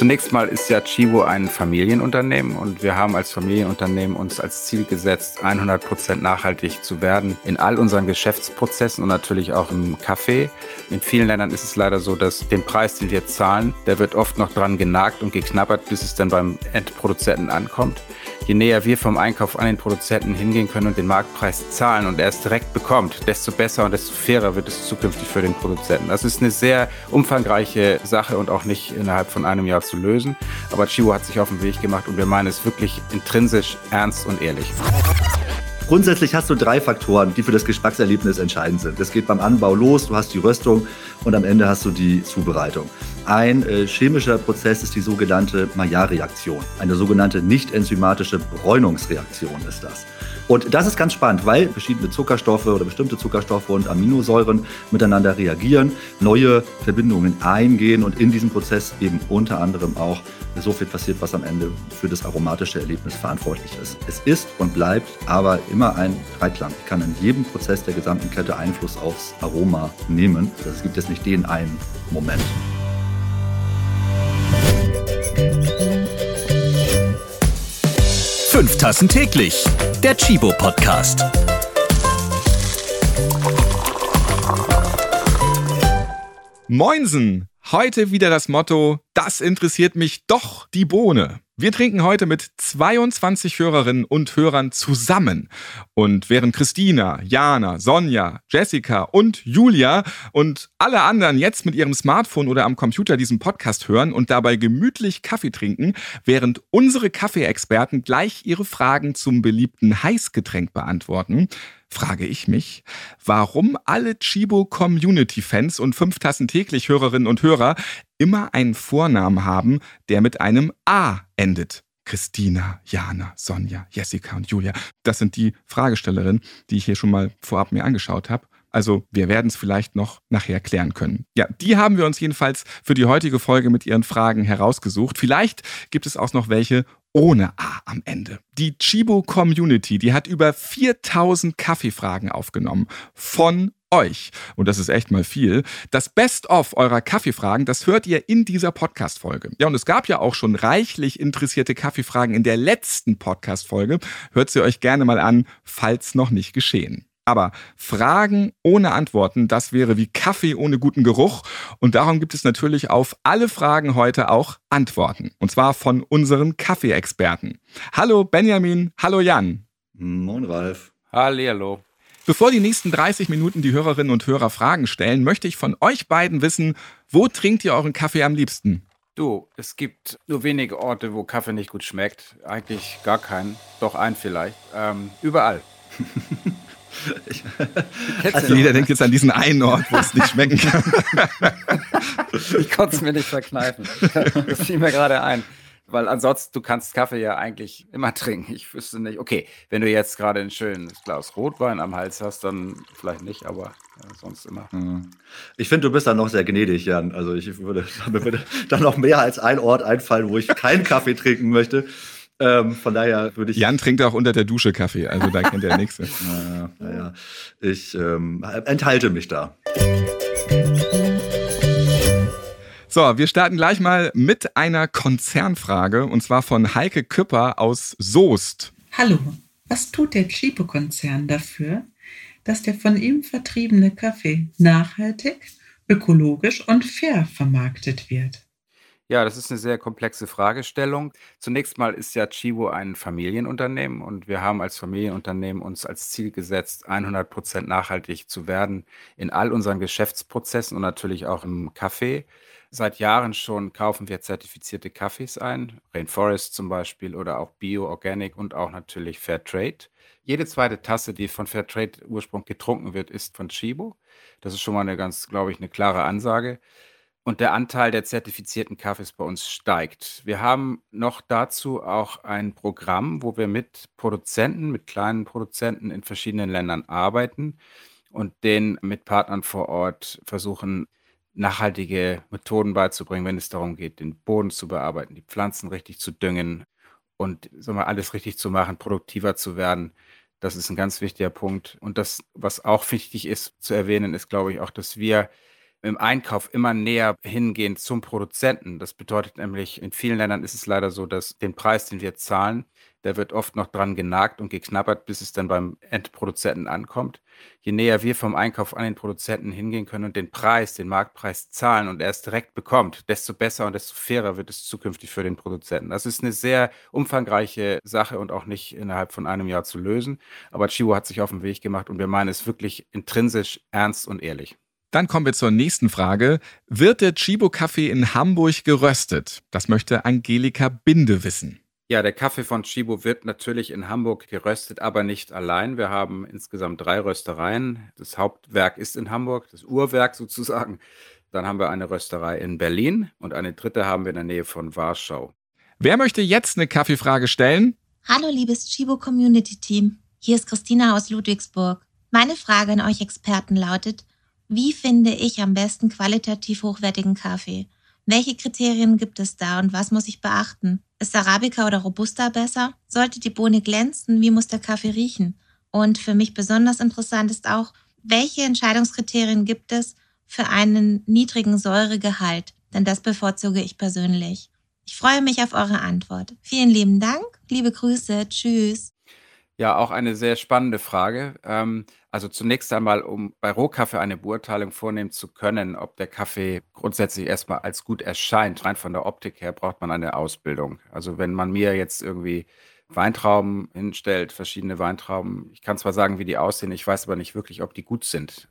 Zunächst mal ist ja Chivo ein Familienunternehmen und wir haben als Familienunternehmen uns als Ziel gesetzt, 100 Prozent nachhaltig zu werden in all unseren Geschäftsprozessen und natürlich auch im Kaffee. In vielen Ländern ist es leider so, dass den Preis, den wir zahlen, der wird oft noch dran genagt und geknabbert, bis es dann beim Endproduzenten ankommt je näher wir vom Einkauf an den Produzenten hingehen können und den Marktpreis zahlen und er es direkt bekommt, desto besser und desto fairer wird es zukünftig für den Produzenten. Das ist eine sehr umfangreiche Sache und auch nicht innerhalb von einem Jahr zu lösen. Aber Chivo hat sich auf den Weg gemacht und wir meinen es wirklich intrinsisch ernst und ehrlich. Grundsätzlich hast du drei Faktoren, die für das Geschmackserlebnis entscheidend sind. Das geht beim Anbau los, du hast die Röstung und am Ende hast du die Zubereitung. Ein äh, chemischer Prozess ist die sogenannte Maillard-Reaktion. Eine sogenannte nicht enzymatische Bräunungsreaktion ist das. Und das ist ganz spannend, weil verschiedene Zuckerstoffe oder bestimmte Zuckerstoffe und Aminosäuren miteinander reagieren, neue Verbindungen eingehen und in diesem Prozess eben unter anderem auch so viel passiert, was am Ende für das aromatische Erlebnis verantwortlich ist. Es ist und bleibt aber immer ein Dreiklang. Ich kann in jedem Prozess der gesamten Kette Einfluss aufs Aroma nehmen. Es gibt jetzt nicht den einen Moment. Fünf Tassen täglich. Der Chibo Podcast. Moinsen! Heute wieder das Motto, das interessiert mich doch die Bohne. Wir trinken heute mit 22 Hörerinnen und Hörern zusammen. Und während Christina, Jana, Sonja, Jessica und Julia und alle anderen jetzt mit ihrem Smartphone oder am Computer diesen Podcast hören und dabei gemütlich Kaffee trinken, während unsere Kaffeeexperten gleich ihre Fragen zum beliebten Heißgetränk beantworten, frage ich mich, warum alle Chibo Community Fans und fünf Tassen täglich Hörerinnen und Hörer immer einen Vornamen haben, der mit einem A endet. Christina, Jana, Sonja, Jessica und Julia. Das sind die Fragestellerinnen, die ich hier schon mal vorab mir angeschaut habe. Also wir werden es vielleicht noch nachher klären können. Ja, die haben wir uns jedenfalls für die heutige Folge mit ihren Fragen herausgesucht. Vielleicht gibt es auch noch welche ohne A am Ende. Die Chibo Community, die hat über 4000 Kaffeefragen aufgenommen von euch. Und das ist echt mal viel. Das Best-of eurer Kaffeefragen, das hört ihr in dieser Podcast-Folge. Ja, und es gab ja auch schon reichlich interessierte Kaffeefragen in der letzten Podcast-Folge. Hört sie euch gerne mal an, falls noch nicht geschehen. Aber Fragen ohne Antworten, das wäre wie Kaffee ohne guten Geruch. Und darum gibt es natürlich auf alle Fragen heute auch Antworten. Und zwar von unseren Kaffeeexperten. Hallo Benjamin, hallo Jan. Moin Ralf. Hallo. Bevor die nächsten 30 Minuten die Hörerinnen und Hörer Fragen stellen, möchte ich von euch beiden wissen, wo trinkt ihr euren Kaffee am liebsten? Du, es gibt nur wenige Orte, wo Kaffee nicht gut schmeckt. Eigentlich gar keinen. Doch einen vielleicht. Ähm, überall. also jeder denkt jetzt an diesen einen Ort, wo es nicht schmecken kann. ich konnte es mir nicht verkneifen. Das fiel mir gerade ein. Weil ansonsten, du kannst Kaffee ja eigentlich immer trinken. Ich wüsste nicht, okay, wenn du jetzt gerade ein schönes Glas Rotwein am Hals hast, dann vielleicht nicht, aber äh, sonst immer. Mhm. Ich finde, du bist da noch sehr gnädig, Jan. Also ich würde, mir würde dann noch mehr als ein Ort einfallen, wo ich keinen Kaffee trinken möchte. Ähm, von daher würde ich. Jan trinkt auch unter der Dusche Kaffee, also da kennt er nichts. Naja, naja. Ich ähm, enthalte mich da. So, wir starten gleich mal mit einer Konzernfrage und zwar von Heike Küpper aus Soest. Hallo, was tut der Chipo-Konzern dafür, dass der von ihm vertriebene Kaffee nachhaltig, ökologisch und fair vermarktet wird? Ja, das ist eine sehr komplexe Fragestellung. Zunächst mal ist ja Chivo ein Familienunternehmen und wir haben als Familienunternehmen uns als Ziel gesetzt, 100 Prozent nachhaltig zu werden in all unseren Geschäftsprozessen und natürlich auch im Kaffee. Seit Jahren schon kaufen wir zertifizierte Kaffees ein, Rainforest zum Beispiel oder auch Bio, Organic und auch natürlich Fairtrade. Jede zweite Tasse, die von Fairtrade-Ursprung getrunken wird, ist von Chibo. Das ist schon mal eine ganz, glaube ich, eine klare Ansage. Und der Anteil der zertifizierten Kaffees bei uns steigt. Wir haben noch dazu auch ein Programm, wo wir mit Produzenten, mit kleinen Produzenten in verschiedenen Ländern arbeiten und den mit Partnern vor Ort versuchen, nachhaltige Methoden beizubringen, wenn es darum geht, den Boden zu bearbeiten, die Pflanzen richtig zu düngen und sagen wir, alles richtig zu machen, produktiver zu werden. Das ist ein ganz wichtiger Punkt. Und das, was auch wichtig ist zu erwähnen, ist, glaube ich, auch, dass wir im Einkauf immer näher hingehen zum Produzenten. Das bedeutet nämlich, in vielen Ländern ist es leider so, dass den Preis, den wir zahlen, der wird oft noch dran genagt und geknabbert, bis es dann beim Endproduzenten ankommt. Je näher wir vom Einkauf an den Produzenten hingehen können und den Preis, den Marktpreis zahlen und er es direkt bekommt, desto besser und desto fairer wird es zukünftig für den Produzenten. Das ist eine sehr umfangreiche Sache und auch nicht innerhalb von einem Jahr zu lösen. Aber Chivo hat sich auf den Weg gemacht und wir meinen es wirklich intrinsisch ernst und ehrlich. Dann kommen wir zur nächsten Frage. Wird der Chibo-Kaffee in Hamburg geröstet? Das möchte Angelika Binde wissen. Ja, der Kaffee von Chibo wird natürlich in Hamburg geröstet, aber nicht allein. Wir haben insgesamt drei Röstereien. Das Hauptwerk ist in Hamburg, das Uhrwerk sozusagen. Dann haben wir eine Rösterei in Berlin und eine dritte haben wir in der Nähe von Warschau. Wer möchte jetzt eine Kaffeefrage stellen? Hallo, liebes Chibo Community Team. Hier ist Christina aus Ludwigsburg. Meine Frage an euch Experten lautet, wie finde ich am besten qualitativ hochwertigen Kaffee? Welche Kriterien gibt es da und was muss ich beachten? Ist Arabica oder Robusta besser? Sollte die Bohne glänzen? Wie muss der Kaffee riechen? Und für mich besonders interessant ist auch, welche Entscheidungskriterien gibt es für einen niedrigen Säuregehalt? Denn das bevorzuge ich persönlich. Ich freue mich auf eure Antwort. Vielen lieben Dank. Liebe Grüße. Tschüss. Ja, auch eine sehr spannende Frage. Ähm, also zunächst einmal, um bei Rohkaffee eine Beurteilung vornehmen zu können, ob der Kaffee grundsätzlich erstmal als gut erscheint, rein von der Optik her, braucht man eine Ausbildung. Also wenn man mir jetzt irgendwie Weintrauben hinstellt, verschiedene Weintrauben, ich kann zwar sagen, wie die aussehen, ich weiß aber nicht wirklich, ob die gut sind.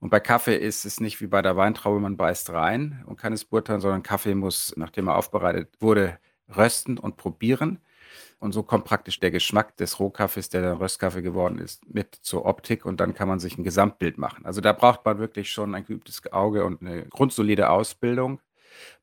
Und bei Kaffee ist es nicht wie bei der Weintraube, man beißt rein und kann es beurteilen, sondern Kaffee muss, nachdem er aufbereitet wurde, rösten und probieren. Und so kommt praktisch der Geschmack des Rohkaffees, der dann Röstkaffee geworden ist, mit zur Optik und dann kann man sich ein Gesamtbild machen. Also da braucht man wirklich schon ein geübtes Auge und eine grundsolide Ausbildung.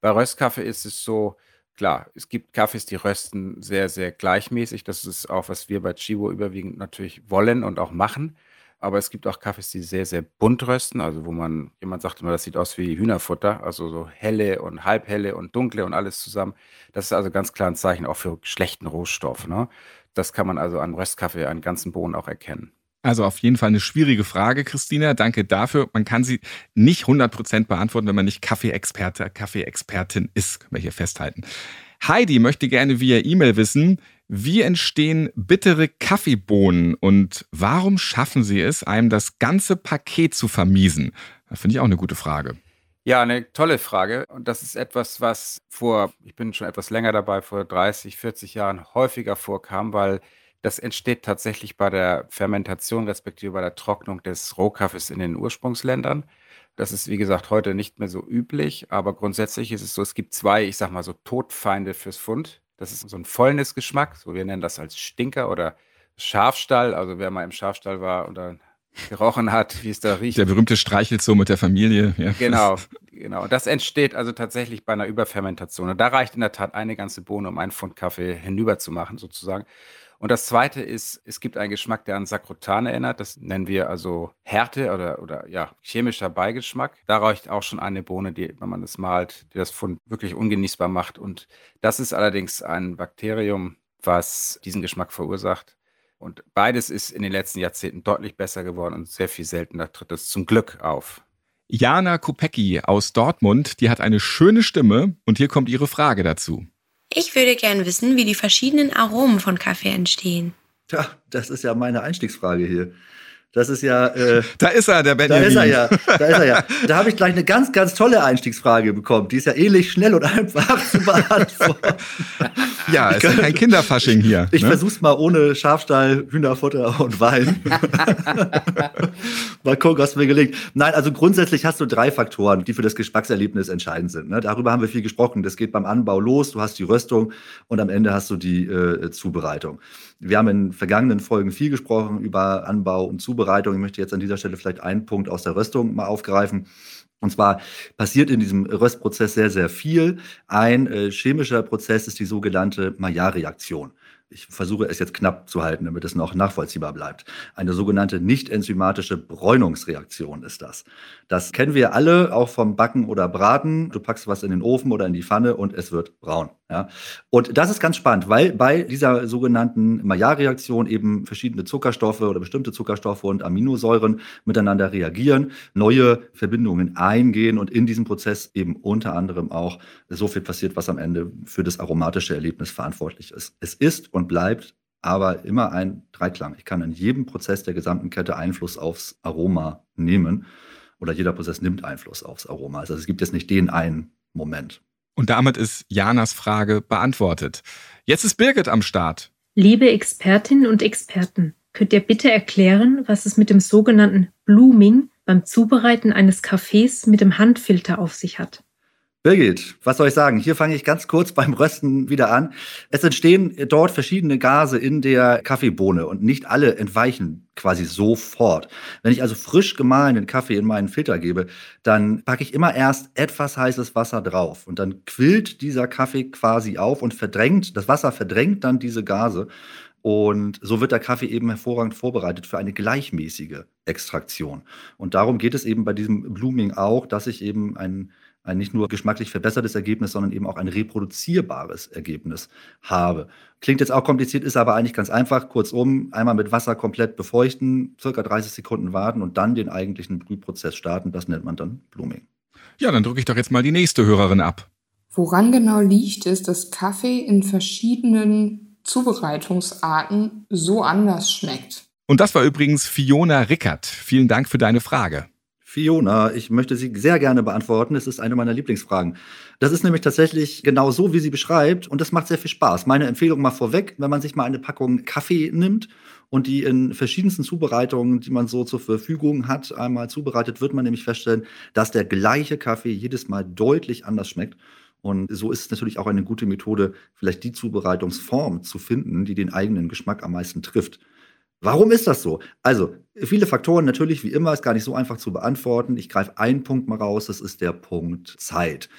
Bei Röstkaffee ist es so, klar, es gibt Kaffees, die rösten sehr, sehr gleichmäßig. Das ist auch, was wir bei Chivo überwiegend natürlich wollen und auch machen. Aber es gibt auch Kaffees, die sehr, sehr bunt rösten. Also wo man, jemand sagt immer, das sieht aus wie Hühnerfutter. Also so helle und halbhelle und dunkle und alles zusammen. Das ist also ganz klar ein Zeichen auch für schlechten Rohstoff. Ne? Das kann man also an Röstkaffee, an ganzen Bohnen auch erkennen. Also auf jeden Fall eine schwierige Frage, Christina. Danke dafür. Man kann sie nicht 100% beantworten, wenn man nicht Kaffeeexperte, Kaffeeexpertin ist, können wir hier festhalten. Heidi möchte gerne via E-Mail wissen, wie entstehen bittere Kaffeebohnen und warum schaffen sie es, einem das ganze Paket zu vermiesen? Das finde ich auch eine gute Frage. Ja, eine tolle Frage. Und das ist etwas, was vor, ich bin schon etwas länger dabei, vor 30, 40 Jahren häufiger vorkam, weil das entsteht tatsächlich bei der Fermentation respektive bei der Trocknung des Rohkaffees in den Ursprungsländern. Das ist, wie gesagt, heute nicht mehr so üblich, aber grundsätzlich ist es so, es gibt zwei, ich sag mal so, Todfeinde fürs Fund. Das ist so ein Fäulnisgeschmack, so wir nennen das als Stinker oder Schafstall. Also wer mal im Schafstall war und dann gerochen hat, wie es da riecht. Der berühmte Streichelzoo mit der Familie. Ja. Genau, genau. Das entsteht also tatsächlich bei einer Überfermentation. Und da reicht in der Tat eine ganze Bohne, um einen Pfund Kaffee hinüber zu machen, sozusagen. Und das zweite ist, es gibt einen Geschmack, der an Sakrotan erinnert. Das nennen wir also Härte oder, oder ja, chemischer Beigeschmack. Da reicht auch schon eine Bohne, die, wenn man das malt, die das Fund wirklich ungenießbar macht. Und das ist allerdings ein Bakterium, was diesen Geschmack verursacht. Und beides ist in den letzten Jahrzehnten deutlich besser geworden und sehr viel seltener tritt es zum Glück auf. Jana Kopecki aus Dortmund, die hat eine schöne Stimme und hier kommt ihre Frage dazu. Ich würde gern wissen, wie die verschiedenen Aromen von Kaffee entstehen. Tja, das ist ja meine Einstiegsfrage hier. Das ist ja. Äh, da ist er, der Benjamin. Da ist er ja. Da ist er ja. Da habe ich gleich eine ganz, ganz tolle Einstiegsfrage bekommen. Die ist ja ähnlich schnell und einfach zu beantworten. ja, es ist kein Kinderfasching hier. Ich ne? versuch's mal ohne Schafstall, Hühnerfutter und Wein. mal gucken, was mir gelingt. Nein, also grundsätzlich hast du drei Faktoren, die für das Geschmackserlebnis entscheidend sind. Ne? Darüber haben wir viel gesprochen. Das geht beim Anbau los. Du hast die Röstung und am Ende hast du die äh, Zubereitung. Wir haben in vergangenen Folgen viel gesprochen über Anbau und Zubereitung. Ich möchte jetzt an dieser Stelle vielleicht einen Punkt aus der Röstung mal aufgreifen. Und zwar passiert in diesem Röstprozess sehr, sehr viel. Ein äh, chemischer Prozess ist die sogenannte Maillard-Reaktion. Ich versuche es jetzt knapp zu halten, damit es noch nachvollziehbar bleibt. Eine sogenannte nicht enzymatische Bräunungsreaktion ist das. Das kennen wir alle, auch vom Backen oder Braten. Du packst was in den Ofen oder in die Pfanne und es wird braun. Ja? Und das ist ganz spannend, weil bei dieser sogenannten Maillard-Reaktion eben verschiedene Zuckerstoffe oder bestimmte Zuckerstoffe und Aminosäuren miteinander reagieren, neue Verbindungen eingehen und in diesem Prozess eben unter anderem auch so viel passiert, was am Ende für das aromatische Erlebnis verantwortlich ist. Es ist und bleibt aber immer ein Dreiklang. Ich kann in jedem Prozess der gesamten Kette Einfluss aufs Aroma nehmen oder jeder Prozess nimmt Einfluss aufs Aroma. Also es gibt jetzt nicht den einen Moment. Und damit ist Janas Frage beantwortet. Jetzt ist Birgit am Start. Liebe Expertinnen und Experten, könnt ihr bitte erklären, was es mit dem sogenannten Blooming beim Zubereiten eines Kaffees mit dem Handfilter auf sich hat? Birgit, was soll ich sagen? Hier fange ich ganz kurz beim Rösten wieder an. Es entstehen dort verschiedene Gase in der Kaffeebohne und nicht alle entweichen quasi sofort. Wenn ich also frisch gemahlenen Kaffee in meinen Filter gebe, dann packe ich immer erst etwas heißes Wasser drauf und dann quillt dieser Kaffee quasi auf und verdrängt, das Wasser verdrängt dann diese Gase und so wird der Kaffee eben hervorragend vorbereitet für eine gleichmäßige Extraktion. Und darum geht es eben bei diesem Blooming auch, dass ich eben einen ein nicht nur geschmacklich verbessertes Ergebnis, sondern eben auch ein reproduzierbares Ergebnis habe. Klingt jetzt auch kompliziert, ist aber eigentlich ganz einfach. Kurzum, einmal mit Wasser komplett befeuchten, circa 30 Sekunden warten und dann den eigentlichen Brühprozess starten. Das nennt man dann Blooming. Ja, dann drücke ich doch jetzt mal die nächste Hörerin ab. Woran genau liegt es, dass Kaffee in verschiedenen Zubereitungsarten so anders schmeckt? Und das war übrigens Fiona Rickert. Vielen Dank für deine Frage. Fiona, ich möchte sie sehr gerne beantworten. Es ist eine meiner Lieblingsfragen. Das ist nämlich tatsächlich genau so, wie sie beschreibt und das macht sehr viel Spaß. Meine Empfehlung mal vorweg, wenn man sich mal eine Packung Kaffee nimmt und die in verschiedensten Zubereitungen, die man so zur Verfügung hat, einmal zubereitet, wird man nämlich feststellen, dass der gleiche Kaffee jedes Mal deutlich anders schmeckt. Und so ist es natürlich auch eine gute Methode, vielleicht die Zubereitungsform zu finden, die den eigenen Geschmack am meisten trifft. Warum ist das so? Also, viele Faktoren natürlich, wie immer, ist gar nicht so einfach zu beantworten. Ich greife einen Punkt mal raus, das ist der Punkt Zeit.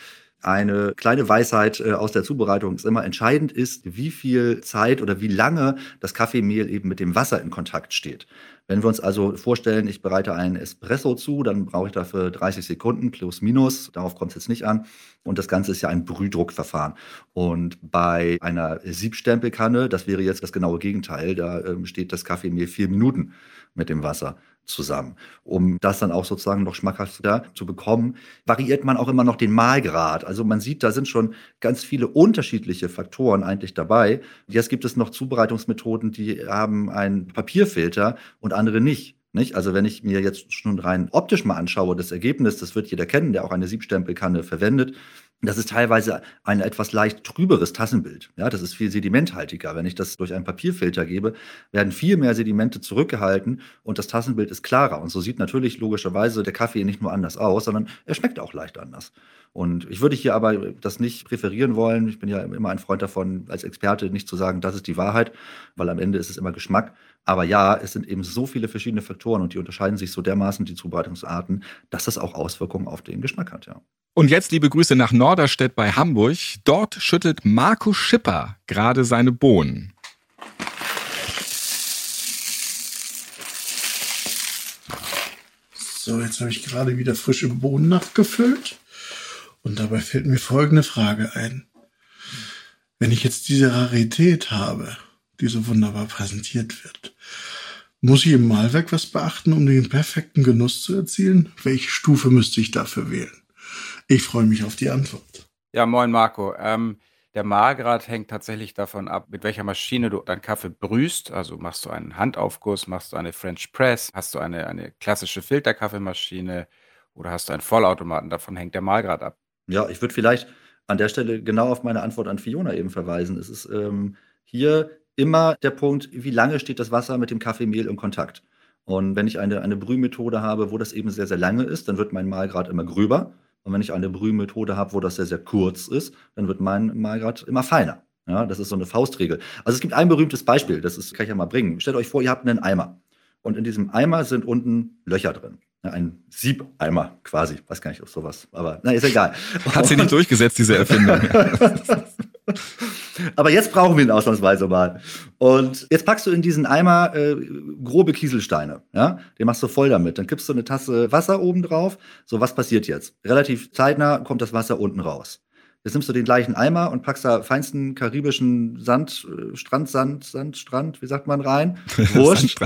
Eine kleine Weisheit äh, aus der Zubereitung ist immer entscheidend ist, wie viel Zeit oder wie lange das Kaffeemehl eben mit dem Wasser in Kontakt steht. Wenn wir uns also vorstellen, ich bereite einen Espresso zu, dann brauche ich dafür 30 Sekunden plus minus. Darauf kommt es jetzt nicht an. Und das Ganze ist ja ein Brühdruckverfahren. Und bei einer Siebstempelkanne, das wäre jetzt das genaue Gegenteil, da ähm, steht das Kaffeemehl vier Minuten mit dem Wasser zusammen. Um das dann auch sozusagen noch schmackhafter zu bekommen, variiert man auch immer noch den Mahlgrad. Also man sieht, da sind schon ganz viele unterschiedliche Faktoren eigentlich dabei. Jetzt gibt es noch Zubereitungsmethoden, die haben einen Papierfilter und andere nicht. Nicht? Also wenn ich mir jetzt schon rein optisch mal anschaue, das Ergebnis, das wird jeder kennen, der auch eine Siebstempelkanne verwendet, das ist teilweise ein etwas leicht trüberes Tassenbild. Ja, das ist viel sedimenthaltiger. Wenn ich das durch einen Papierfilter gebe, werden viel mehr Sedimente zurückgehalten und das Tassenbild ist klarer. Und so sieht natürlich logischerweise der Kaffee nicht nur anders aus, sondern er schmeckt auch leicht anders. Und ich würde hier aber das nicht präferieren wollen. Ich bin ja immer ein Freund davon, als Experte nicht zu sagen, das ist die Wahrheit, weil am Ende ist es immer Geschmack. Aber ja, es sind eben so viele verschiedene Faktoren und die unterscheiden sich so dermaßen, die Zubereitungsarten, dass das auch Auswirkungen auf den Geschmack hat, ja. Und jetzt liebe Grüße nach Norderstedt bei Hamburg. Dort schüttet Marco Schipper gerade seine Bohnen. So, jetzt habe ich gerade wieder frische Bohnen nachgefüllt. Und dabei fällt mir folgende Frage ein. Wenn ich jetzt diese Rarität habe, die so wunderbar präsentiert wird, muss ich im Malwerk was beachten, um den perfekten Genuss zu erzielen? Welche Stufe müsste ich dafür wählen? Ich freue mich auf die Antwort. Ja, moin Marco. Ähm, der Mahlgrad hängt tatsächlich davon ab, mit welcher Maschine du deinen Kaffee brühst. Also machst du einen Handaufguss, machst du eine French Press, hast du eine, eine klassische Filterkaffeemaschine oder hast du einen Vollautomaten. Davon hängt der Mahlgrad ab. Ja, ich würde vielleicht an der Stelle genau auf meine Antwort an Fiona eben verweisen. Es ist ähm, hier immer der Punkt, wie lange steht das Wasser mit dem Kaffeemehl in Kontakt. Und wenn ich eine, eine Brühmethode habe, wo das eben sehr, sehr lange ist, dann wird mein Mahlgrad immer gröber. Und wenn ich eine Brühmethode habe, wo das sehr, sehr kurz ist, dann wird mein Mahlgrad immer feiner. Ja, das ist so eine Faustregel. Also es gibt ein berühmtes Beispiel, das ist, kann ich ja mal bringen. Stellt euch vor, ihr habt einen Eimer. Und in diesem Eimer sind unten Löcher drin. Ja, ein Siebeimer quasi. Weiß gar nicht, ob sowas, aber na, ist egal. Hat sie nicht durchgesetzt, diese Erfindung. Aber jetzt brauchen wir ihn ausnahmsweise mal. Und jetzt packst du in diesen Eimer äh, grobe Kieselsteine. Ja? Den machst du voll damit. Dann kippst du eine Tasse Wasser oben drauf. So, was passiert jetzt? Relativ zeitnah kommt das Wasser unten raus. Jetzt nimmst du den gleichen Eimer und packst da feinsten karibischen Sand, äh, Strand, Sand, Sand, Strand, wie sagt man rein? Wurscht.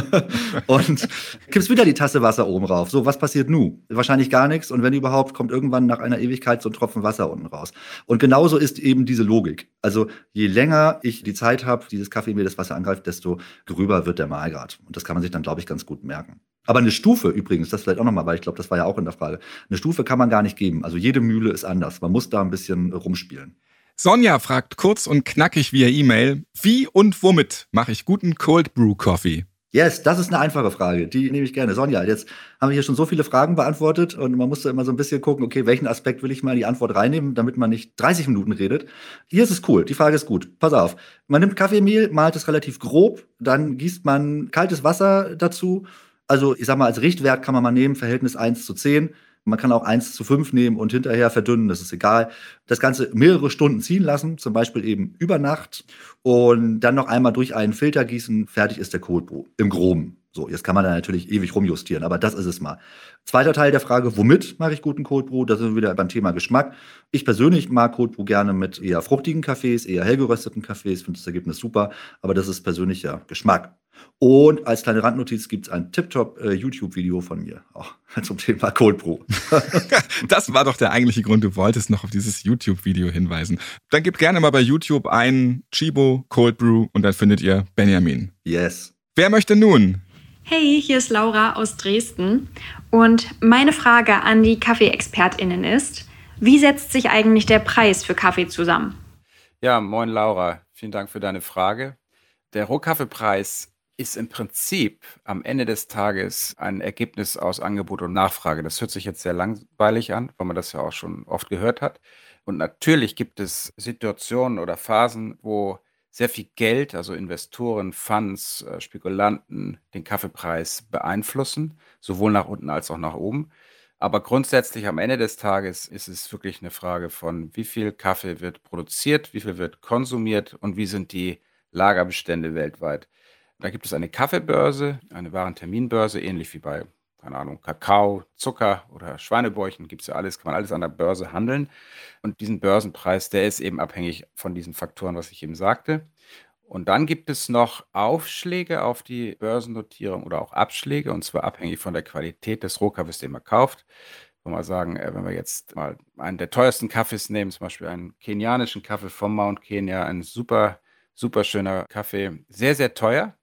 und kippst wieder die Tasse Wasser oben rauf. So, was passiert nu? Wahrscheinlich gar nichts. Und wenn überhaupt, kommt irgendwann nach einer Ewigkeit so ein Tropfen Wasser unten raus. Und genauso ist eben diese Logik. Also je länger ich die Zeit habe, dieses Kaffee mir das Wasser angreift, desto gröber wird der Mahlgrad. Und das kann man sich dann, glaube ich, ganz gut merken. Aber eine Stufe übrigens, das vielleicht auch nochmal, weil ich glaube, das war ja auch in der Frage. Eine Stufe kann man gar nicht geben. Also jede Mühle ist anders. Man muss da ein bisschen rumspielen. Sonja fragt kurz und knackig via E-Mail, wie und womit mache ich guten Cold Brew Coffee? Yes, das ist eine einfache Frage. Die nehme ich gerne. Sonja, jetzt haben wir hier schon so viele Fragen beantwortet und man musste immer so ein bisschen gucken, okay, welchen Aspekt will ich mal in die Antwort reinnehmen, damit man nicht 30 Minuten redet. Hier ist es cool. Die Frage ist gut. Pass auf. Man nimmt Kaffeemehl, malt es relativ grob, dann gießt man kaltes Wasser dazu also ich sag mal, als Richtwert kann man mal nehmen, Verhältnis 1 zu 10. Man kann auch 1 zu 5 nehmen und hinterher verdünnen, das ist egal. Das Ganze mehrere Stunden ziehen lassen, zum Beispiel eben über Nacht und dann noch einmal durch einen Filter gießen, fertig ist der Brew, im Groben. So, jetzt kann man da natürlich ewig rumjustieren, aber das ist es mal. Zweiter Teil der Frage, womit mache ich guten Cold Brew? Da sind wir wieder beim Thema Geschmack. Ich persönlich mag Cold Brew gerne mit eher fruchtigen Kaffees, eher hellgerösteten Kaffees, finde das Ergebnis super, aber das ist persönlicher Geschmack. Und als kleine Randnotiz gibt es ein Tip-Top äh, von mir, auch zum Thema Cold Brew. das war doch der eigentliche Grund, du wolltest noch auf dieses YouTube-Video hinweisen. Dann gebt gerne mal bei YouTube ein Chibo Cold Brew und dann findet ihr Benjamin. Yes. Wer möchte nun? Hey, hier ist Laura aus Dresden und meine Frage an die Kaffeeexpertinnen ist, wie setzt sich eigentlich der Preis für Kaffee zusammen? Ja, moin Laura, vielen Dank für deine Frage. Der Rohkaffeepreis ist im Prinzip am Ende des Tages ein Ergebnis aus Angebot und Nachfrage. Das hört sich jetzt sehr langweilig an, weil man das ja auch schon oft gehört hat. Und natürlich gibt es Situationen oder Phasen, wo sehr viel Geld, also Investoren, Funds, äh, Spekulanten, den Kaffeepreis beeinflussen, sowohl nach unten als auch nach oben. Aber grundsätzlich am Ende des Tages ist es wirklich eine Frage von, wie viel Kaffee wird produziert, wie viel wird konsumiert und wie sind die Lagerbestände weltweit. Da gibt es eine Kaffeebörse, eine Warenterminbörse, ähnlich wie bei, keine Ahnung, Kakao, Zucker oder Schweinebäuchen, gibt es ja alles, kann man alles an der Börse handeln. Und diesen Börsenpreis, der ist eben abhängig von diesen Faktoren, was ich eben sagte. Und dann gibt es noch Aufschläge auf die Börsennotierung oder auch Abschläge, und zwar abhängig von der Qualität des Rohkaffees, den man kauft. Wenn wir sagen, äh, wenn wir jetzt mal einen der teuersten Kaffees nehmen, zum Beispiel einen kenianischen Kaffee vom Mount Kenya, ein super, super schöner Kaffee, sehr, sehr teuer,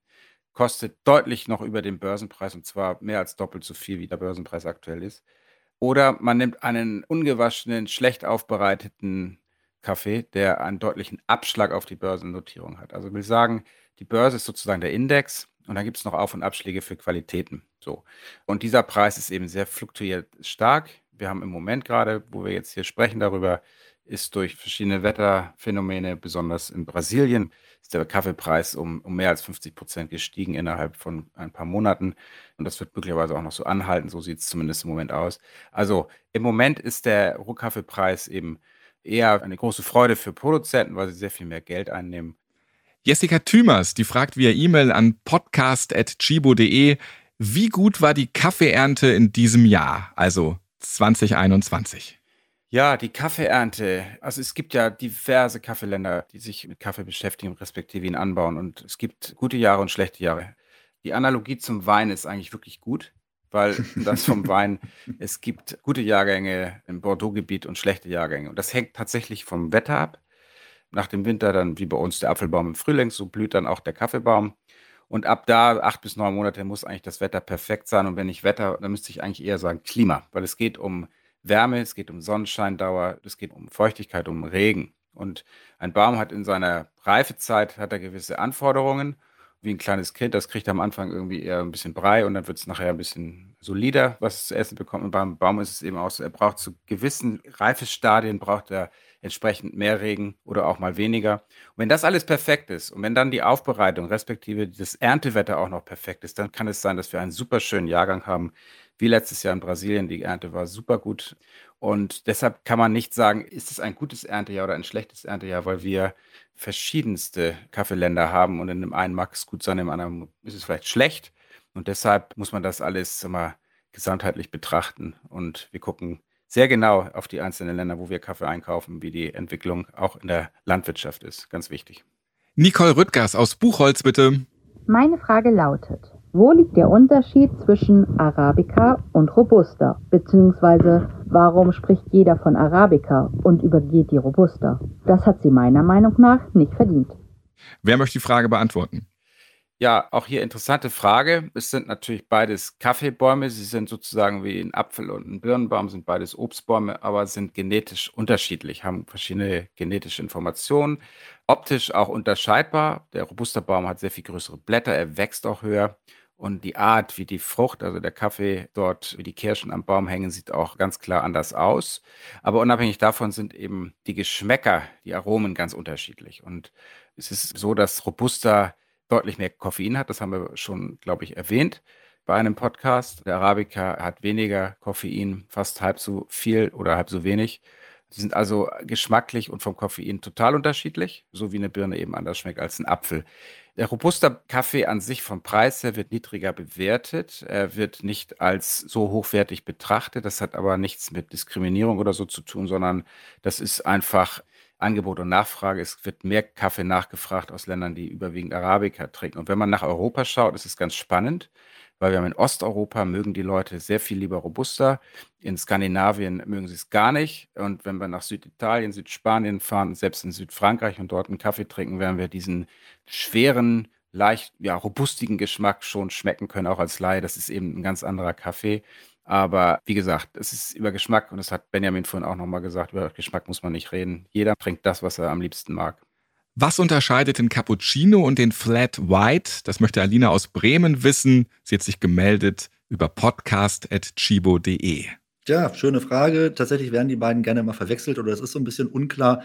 kostet deutlich noch über dem Börsenpreis und zwar mehr als doppelt so viel, wie der Börsenpreis aktuell ist. Oder man nimmt einen ungewaschenen, schlecht aufbereiteten Kaffee, der einen deutlichen Abschlag auf die Börsennotierung hat. Also will sagen, die Börse ist sozusagen der Index und dann gibt es noch Auf- und Abschläge für Qualitäten. So. Und dieser Preis ist eben sehr fluktuiert stark. Wir haben im Moment gerade, wo wir jetzt hier sprechen darüber, ist durch verschiedene Wetterphänomene, besonders in Brasilien, ist der Kaffeepreis um, um mehr als 50 Prozent gestiegen innerhalb von ein paar Monaten. Und das wird möglicherweise auch noch so anhalten. So sieht es zumindest im Moment aus. Also im Moment ist der Rohkaffeepreis eben eher eine große Freude für Produzenten, weil sie sehr viel mehr Geld einnehmen. Jessica Thümers, die fragt via E-Mail an podcast.chibo.de, wie gut war die Kaffeeernte in diesem Jahr, also 2021? Ja, die Kaffeeernte. Also es gibt ja diverse Kaffeeländer, die sich mit Kaffee beschäftigen, respektive ihn anbauen. Und es gibt gute Jahre und schlechte Jahre. Die Analogie zum Wein ist eigentlich wirklich gut, weil das vom Wein, es gibt gute Jahrgänge im Bordeaux-Gebiet und schlechte Jahrgänge. Und das hängt tatsächlich vom Wetter ab. Nach dem Winter dann, wie bei uns der Apfelbaum im Frühling, so blüht dann auch der Kaffeebaum. Und ab da, acht bis neun Monate, muss eigentlich das Wetter perfekt sein. Und wenn nicht Wetter, dann müsste ich eigentlich eher sagen Klima, weil es geht um Wärme, es geht um Sonnenscheindauer, es geht um Feuchtigkeit, um Regen. Und ein Baum hat in seiner Reifezeit hat er gewisse Anforderungen. Wie ein kleines Kind, das kriegt am Anfang irgendwie eher ein bisschen Brei und dann wird es nachher ein bisschen solider, was es zu essen bekommt. Und beim Baum ist es eben auch so, er braucht zu gewissen Reifestadien, braucht er entsprechend mehr Regen oder auch mal weniger. Und wenn das alles perfekt ist und wenn dann die Aufbereitung respektive das Erntewetter auch noch perfekt ist, dann kann es sein, dass wir einen super schönen Jahrgang haben, wie letztes Jahr in Brasilien. Die Ernte war super gut. Und deshalb kann man nicht sagen, ist es ein gutes Erntejahr oder ein schlechtes Erntejahr, weil wir verschiedenste Kaffeeländer haben und in dem einen mag es gut sein, im anderen ist es vielleicht schlecht. Und deshalb muss man das alles immer gesamtheitlich betrachten. Und wir gucken sehr genau auf die einzelnen Länder, wo wir Kaffee einkaufen, wie die Entwicklung auch in der Landwirtschaft ist. Ganz wichtig. Nicole Rüttgers aus Buchholz, bitte. Meine Frage lautet, wo liegt der Unterschied zwischen Arabica und Robusta? Beziehungsweise warum spricht jeder von Arabica und übergeht die Robusta? Das hat sie meiner Meinung nach nicht verdient. Wer möchte die Frage beantworten? Ja, auch hier interessante Frage. Es sind natürlich beides Kaffeebäume. Sie sind sozusagen wie ein Apfel und ein Birnenbaum, sind beides Obstbäume, aber sind genetisch unterschiedlich, haben verschiedene genetische Informationen. Optisch auch unterscheidbar. Der Robusta-Baum hat sehr viel größere Blätter, er wächst auch höher. Und die Art, wie die Frucht, also der Kaffee dort, wie die Kirschen am Baum hängen, sieht auch ganz klar anders aus. Aber unabhängig davon sind eben die Geschmäcker, die Aromen ganz unterschiedlich. Und es ist so, dass Robusta deutlich mehr Koffein hat. Das haben wir schon, glaube ich, erwähnt bei einem Podcast. Der Arabica hat weniger Koffein, fast halb so viel oder halb so wenig. Die sind also geschmacklich und vom Koffein total unterschiedlich, so wie eine Birne eben anders schmeckt als ein Apfel. Der Robusta-Kaffee an sich vom Preis her wird niedriger bewertet. Er wird nicht als so hochwertig betrachtet. Das hat aber nichts mit Diskriminierung oder so zu tun, sondern das ist einfach Angebot und Nachfrage. Es wird mehr Kaffee nachgefragt aus Ländern, die überwiegend Arabica trinken. Und wenn man nach Europa schaut, ist es ganz spannend weil wir haben in Osteuropa mögen die Leute sehr viel lieber Robusta. In Skandinavien mögen sie es gar nicht. Und wenn wir nach Süditalien, Südspanien fahren, selbst in Südfrankreich und dort einen Kaffee trinken, werden wir diesen schweren, leicht, ja, robustigen Geschmack schon schmecken können, auch als Laie. Das ist eben ein ganz anderer Kaffee. Aber wie gesagt, es ist über Geschmack und das hat Benjamin vorhin auch nochmal gesagt, über Geschmack muss man nicht reden. Jeder trinkt das, was er am liebsten mag. Was unterscheidet den Cappuccino und den Flat White? Das möchte Alina aus Bremen wissen. Sie hat sich gemeldet über podcast.chibo.de. Ja, schöne Frage. Tatsächlich werden die beiden gerne mal verwechselt oder es ist so ein bisschen unklar.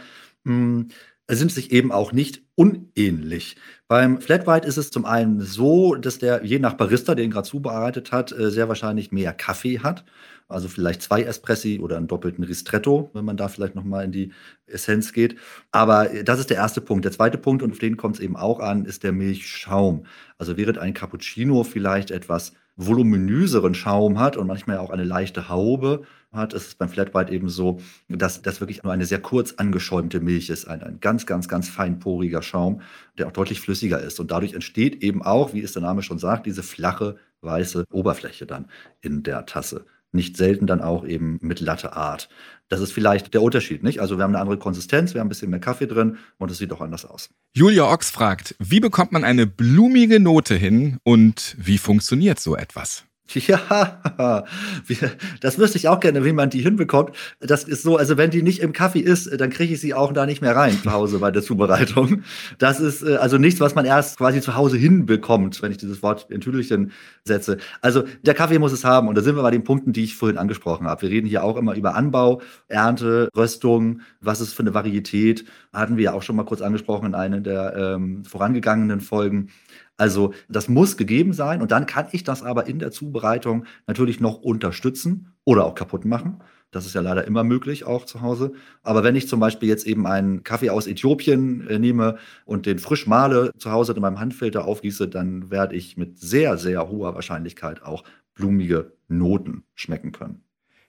Sind sich eben auch nicht unähnlich. Beim Flat White ist es zum einen so, dass der je nach Barista, den gerade zubereitet hat, äh, sehr wahrscheinlich mehr Kaffee hat. Also vielleicht zwei Espressi oder einen doppelten Ristretto, wenn man da vielleicht nochmal in die Essenz geht. Aber das ist der erste Punkt. Der zweite Punkt, und auf den kommt es eben auch an, ist der Milchschaum. Also während ein Cappuccino vielleicht etwas voluminöseren Schaum hat und manchmal auch eine leichte Haube hat, ist es beim Flat White eben so, dass das wirklich nur eine sehr kurz angeschäumte Milch ist. Ein, ein ganz, ganz, ganz feinporiger Schaum, der auch deutlich flüssiger ist. Und dadurch entsteht eben auch, wie es der Name schon sagt, diese flache, weiße Oberfläche dann in der Tasse nicht selten dann auch eben mit Latte Art. Das ist vielleicht der Unterschied, nicht? Also wir haben eine andere Konsistenz, wir haben ein bisschen mehr Kaffee drin und es sieht auch anders aus. Julia Ochs fragt, wie bekommt man eine blumige Note hin und wie funktioniert so etwas? Ja, das wüsste ich auch gerne, wie man die hinbekommt. Das ist so, also wenn die nicht im Kaffee ist, dann kriege ich sie auch da nicht mehr rein zu Hause bei der Zubereitung. Das ist äh, also nichts, was man erst quasi zu Hause hinbekommt, wenn ich dieses Wort in Tüdelchen setze. Also der Kaffee muss es haben und da sind wir bei den Punkten, die ich vorhin angesprochen habe. Wir reden hier auch immer über Anbau, Ernte, Röstung, was ist für eine Varietät. Hatten wir ja auch schon mal kurz angesprochen in einer der ähm, vorangegangenen Folgen. Also das muss gegeben sein und dann kann ich das aber in der Zubereitung natürlich noch unterstützen oder auch kaputt machen. Das ist ja leider immer möglich, auch zu Hause. Aber wenn ich zum Beispiel jetzt eben einen Kaffee aus Äthiopien äh, nehme und den frisch male, zu Hause in meinem Handfilter aufgieße, dann werde ich mit sehr, sehr hoher Wahrscheinlichkeit auch blumige Noten schmecken können.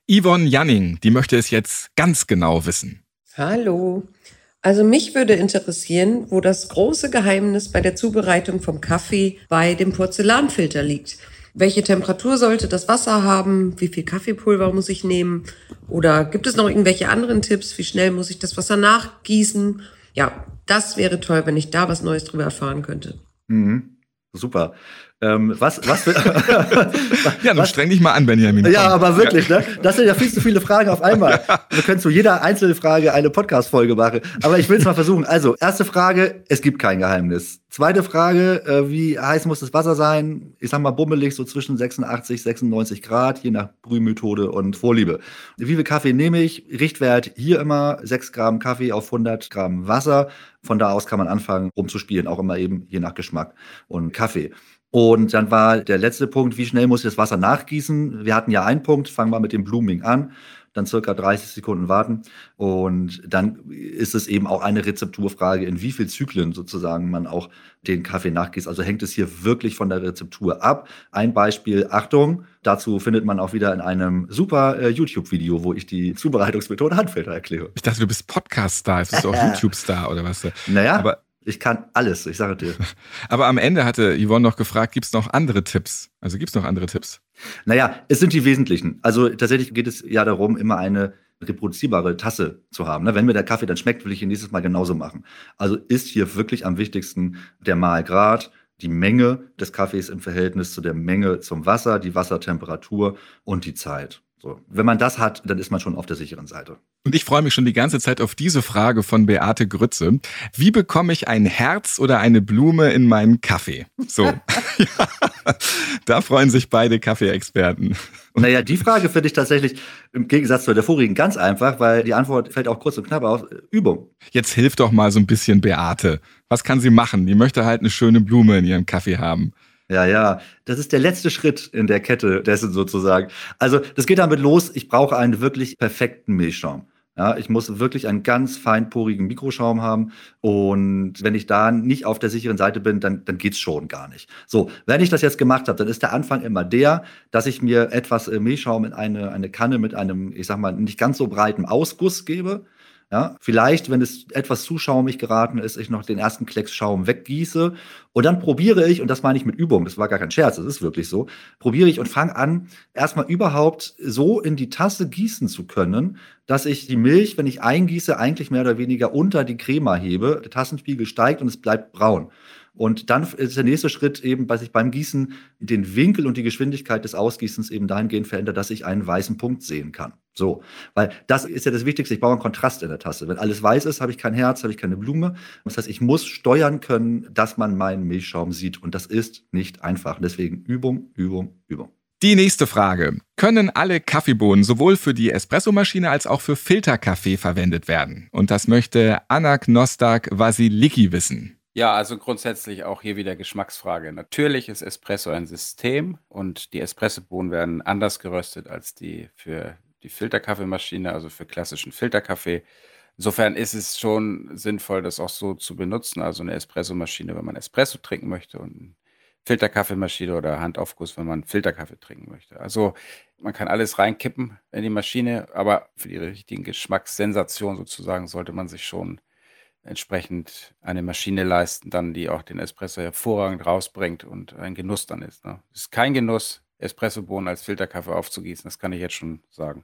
Yvonne Janning, die möchte es jetzt ganz genau wissen. Hallo. Also mich würde interessieren, wo das große Geheimnis bei der Zubereitung vom Kaffee bei dem Porzellanfilter liegt. Welche Temperatur sollte das Wasser haben? Wie viel Kaffeepulver muss ich nehmen? Oder gibt es noch irgendwelche anderen Tipps? Wie schnell muss ich das Wasser nachgießen? Ja, das wäre toll, wenn ich da was Neues drüber erfahren könnte. Mhm. Super. Ähm, was, was, ja, dann streng dich mal an, Benjamin. Ja, aber wirklich, ne? Das sind ja viel zu viele Fragen auf einmal. Wir können zu jeder einzelnen Frage eine Podcast-Folge machen. Aber ich will es mal versuchen. Also, erste Frage, es gibt kein Geheimnis. Zweite Frage, äh, wie heiß muss das Wasser sein? Ich sag mal bummelig, so zwischen 86, 96 Grad, je nach Brühmethode und Vorliebe. Wie viel Kaffee nehme ich? Richtwert hier immer 6 Gramm Kaffee auf 100 Gramm Wasser. Von da aus kann man anfangen, rumzuspielen, auch immer eben je nach Geschmack und Kaffee. Und dann war der letzte Punkt, wie schnell muss ich das Wasser nachgießen? Wir hatten ja einen Punkt, fangen wir mit dem Blooming an. dann circa 30 Sekunden warten. Und dann ist es eben auch eine Rezepturfrage, in wie viel Zyklen sozusagen man auch den Kaffee nachgießt. Also hängt es hier wirklich von der Rezeptur ab. Ein Beispiel, Achtung, dazu findet man auch wieder in einem super äh, YouTube-Video, wo ich die Zubereitungsmethode Handfilter erkläre. Ich dachte, du bist Podcast-Star, jetzt bist du auch YouTube-Star oder was? Naja, Aber ich kann alles, ich sage dir. Aber am Ende hatte Yvonne noch gefragt, gibt es noch andere Tipps? Also gibt es noch andere Tipps? Naja, es sind die wesentlichen. Also tatsächlich geht es ja darum, immer eine reproduzierbare Tasse zu haben. Ne? Wenn mir der Kaffee dann schmeckt, will ich ihn nächstes Mal genauso machen. Also ist hier wirklich am wichtigsten der Mahlgrad, die Menge des Kaffees im Verhältnis zu der Menge zum Wasser, die Wassertemperatur und die Zeit. So. Wenn man das hat, dann ist man schon auf der sicheren Seite. Und ich freue mich schon die ganze Zeit auf diese Frage von Beate Grütze. Wie bekomme ich ein Herz oder eine Blume in meinen Kaffee? So. ja, da freuen sich beide Kaffeeexperten. Naja, die Frage finde ich tatsächlich im Gegensatz zu der vorigen ganz einfach, weil die Antwort fällt auch kurz und knapp aus. Übung. Jetzt hilft doch mal so ein bisschen Beate. Was kann sie machen? Die möchte halt eine schöne Blume in ihrem Kaffee haben. Ja, ja, das ist der letzte Schritt in der Kette dessen sozusagen. Also das geht damit los, ich brauche einen wirklich perfekten Milchschaum. Ja, ich muss wirklich einen ganz feinporigen Mikroschaum haben. Und wenn ich da nicht auf der sicheren Seite bin, dann, dann geht's schon gar nicht. So, wenn ich das jetzt gemacht habe, dann ist der Anfang immer der, dass ich mir etwas äh, Milchschaum in eine, eine Kanne mit einem, ich sag mal, nicht ganz so breiten Ausguss gebe. Ja, vielleicht, wenn es etwas zu schaumig geraten ist, ich noch den ersten Klecks Schaum weggieße und dann probiere ich, und das meine ich mit Übung, das war gar kein Scherz, das ist wirklich so, probiere ich und fange an, erstmal überhaupt so in die Tasse gießen zu können, dass ich die Milch, wenn ich eingieße, eigentlich mehr oder weniger unter die Crema hebe, der Tassenspiegel steigt und es bleibt braun. Und dann ist der nächste Schritt eben, dass ich beim Gießen den Winkel und die Geschwindigkeit des Ausgießens eben dahingehend verändere, dass ich einen weißen Punkt sehen kann. So, weil das ist ja das Wichtigste. Ich brauche einen Kontrast in der Tasse. Wenn alles weiß ist, habe ich kein Herz, habe ich keine Blume. Das heißt, ich muss steuern können, dass man meinen Milchschaum sieht. Und das ist nicht einfach. Deswegen Übung, Übung, Übung. Die nächste Frage. Können alle Kaffeebohnen sowohl für die Espressomaschine als auch für Filterkaffee verwendet werden? Und das möchte Anna Knostak Vasiliki wissen. Ja, also grundsätzlich auch hier wieder Geschmacksfrage. Natürlich ist Espresso ein System und die Espressobohnen werden anders geröstet als die für die Filterkaffeemaschine, also für klassischen Filterkaffee. Insofern ist es schon sinnvoll, das auch so zu benutzen. Also eine Espressomaschine, wenn man Espresso trinken möchte und eine Filterkaffeemaschine oder Handaufguss, wenn man Filterkaffee trinken möchte. Also man kann alles reinkippen in die Maschine, aber für die richtigen Geschmackssensationen sozusagen sollte man sich schon entsprechend eine Maschine leisten, dann die auch den Espresso hervorragend rausbringt und ein Genuss dann ist. Ne? Es ist kein Genuss, Espressobohnen als Filterkaffee aufzugießen, das kann ich jetzt schon sagen.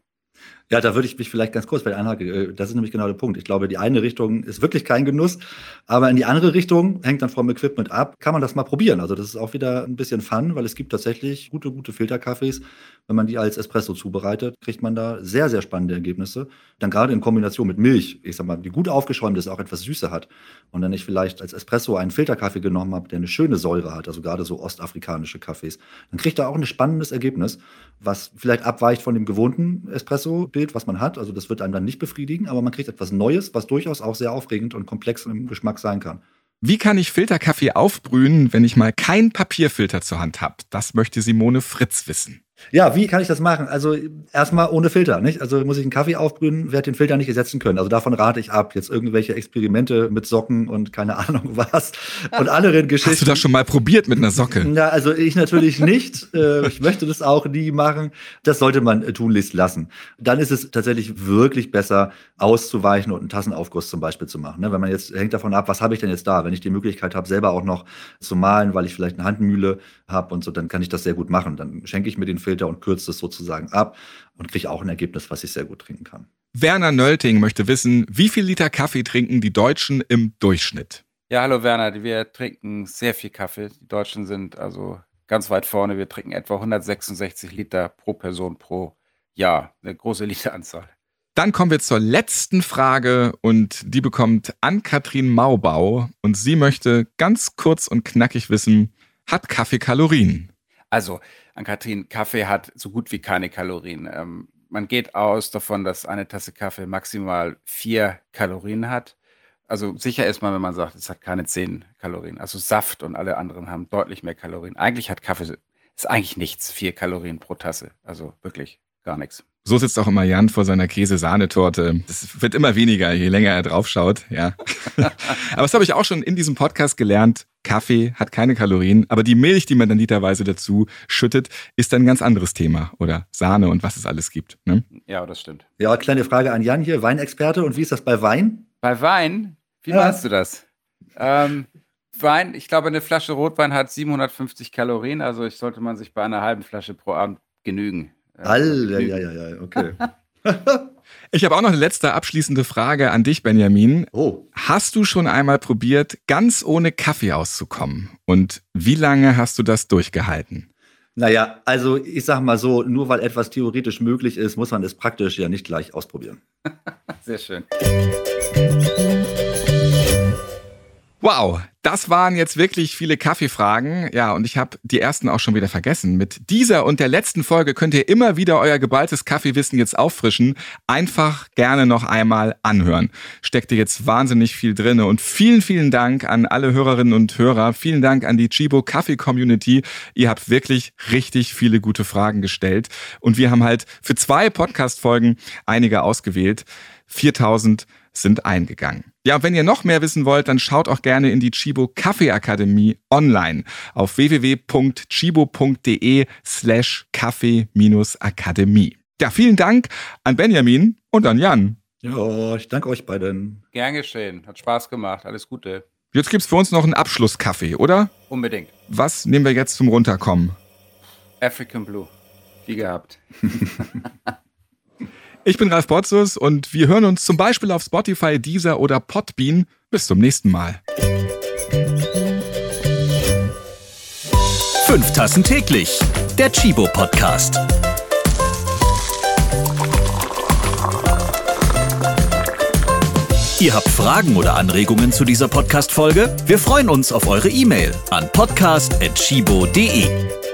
Ja, da würde ich mich vielleicht ganz kurz bei einhaken. Äh, das ist nämlich genau der Punkt. Ich glaube, die eine Richtung ist wirklich kein Genuss, aber in die andere Richtung hängt dann vom Equipment ab. Kann man das mal probieren? Also das ist auch wieder ein bisschen Fun, weil es gibt tatsächlich gute, gute Filterkaffees. Wenn man die als Espresso zubereitet, kriegt man da sehr, sehr spannende Ergebnisse. Dann gerade in Kombination mit Milch, ich sag mal, die gut aufgeschäumt ist, auch etwas Süße hat. Und wenn ich vielleicht als Espresso einen Filterkaffee genommen habe, der eine schöne Säure hat, also gerade so ostafrikanische Kaffees, dann kriegt er auch ein spannendes Ergebnis, was vielleicht abweicht von dem gewohnten Espresso-Bild, was man hat. Also das wird einem dann nicht befriedigen, aber man kriegt etwas Neues, was durchaus auch sehr aufregend und komplex im Geschmack sein kann. Wie kann ich Filterkaffee aufbrühen, wenn ich mal keinen Papierfilter zur Hand habe? Das möchte Simone Fritz wissen. Ja, wie kann ich das machen? Also erstmal ohne Filter, nicht? Also muss ich einen Kaffee aufbrühen, werde den Filter nicht ersetzen können. Also davon rate ich ab. Jetzt irgendwelche Experimente mit Socken und keine Ahnung was und anderen Geschichten. Hast du das schon mal probiert mit einer Socke? Na, also ich natürlich nicht. Äh, ich möchte das auch nie machen. Das sollte man tunlichst lassen. Dann ist es tatsächlich wirklich besser, auszuweichen und einen Tassenaufguss zum Beispiel zu machen. Ne? Wenn man jetzt hängt davon ab, was habe ich denn jetzt da? Wenn ich die Möglichkeit habe, selber auch noch zu malen, weil ich vielleicht eine Handmühle habe und so, dann kann ich das sehr gut machen. Dann schenke ich mir den Filter und kürze es sozusagen ab und kriege auch ein Ergebnis, was ich sehr gut trinken kann. Werner Nölting möchte wissen, wie viel Liter Kaffee trinken die Deutschen im Durchschnitt? Ja, hallo Werner, wir trinken sehr viel Kaffee. Die Deutschen sind also ganz weit vorne. Wir trinken etwa 166 Liter pro Person pro Jahr. Eine große Literanzahl. Dann kommen wir zur letzten Frage und die bekommt Ann-Kathrin Maubau und sie möchte ganz kurz und knackig wissen, hat Kaffee Kalorien? Also, an Kathrin, Kaffee hat so gut wie keine Kalorien. Ähm, man geht aus davon, dass eine Tasse Kaffee maximal vier Kalorien hat. Also sicher ist man, wenn man sagt, es hat keine zehn Kalorien. Also Saft und alle anderen haben deutlich mehr Kalorien. Eigentlich hat Kaffee, ist eigentlich nichts, vier Kalorien pro Tasse. Also wirklich gar nichts. So sitzt auch immer Jan vor seiner Käse-Sahnetorte. Das wird immer weniger, je länger er draufschaut, ja. aber das habe ich auch schon in diesem Podcast gelernt. Kaffee hat keine Kalorien, aber die Milch, die man dann literweise dazu schüttet, ist ein ganz anderes Thema. Oder Sahne und was es alles gibt. Ne? Ja, das stimmt. Ja, kleine Frage an Jan hier, Weinexperte. Und wie ist das bei Wein? Bei Wein? Wie ja. meinst du das? Ähm, Wein, ich glaube, eine Flasche Rotwein hat 750 Kalorien, also ich sollte man sich bei einer halben Flasche pro Abend genügen. All, ja, ja, ja, ja, okay. Ich habe auch noch eine letzte abschließende Frage an dich, Benjamin. Oh. Hast du schon einmal probiert, ganz ohne Kaffee auszukommen? Und wie lange hast du das durchgehalten? Naja, also ich sag mal so, nur weil etwas theoretisch möglich ist, muss man es praktisch ja nicht gleich ausprobieren. Sehr schön. Wow, das waren jetzt wirklich viele Kaffeefragen. Ja, und ich habe die ersten auch schon wieder vergessen. Mit dieser und der letzten Folge könnt ihr immer wieder euer geballtes Kaffeewissen jetzt auffrischen. Einfach gerne noch einmal anhören. Steckt ihr jetzt wahnsinnig viel drinne. Und vielen, vielen Dank an alle Hörerinnen und Hörer. Vielen Dank an die Chibo Kaffee Community. Ihr habt wirklich richtig viele gute Fragen gestellt. Und wir haben halt für zwei Podcast-Folgen einige ausgewählt. 4000 sind eingegangen. Ja, wenn ihr noch mehr wissen wollt, dann schaut auch gerne in die Chibo Kaffee Akademie online auf www.chibo.de slash Kaffee-Akademie. Ja, vielen Dank an Benjamin und an Jan. Ja, ich danke euch beiden. Gern geschehen. Hat Spaß gemacht. Alles Gute. Jetzt gibt's für uns noch einen Abschlusskaffee, oder? Unbedingt. Was nehmen wir jetzt zum Runterkommen? African Blue. Wie gehabt. Ich bin Ralf Potzus und wir hören uns zum Beispiel auf Spotify, Deezer oder Podbean. Bis zum nächsten Mal. Fünf Tassen täglich. Der Chibo Podcast. Ihr habt Fragen oder Anregungen zu dieser Podcast-Folge? Wir freuen uns auf eure E-Mail an podcast.chibo.de.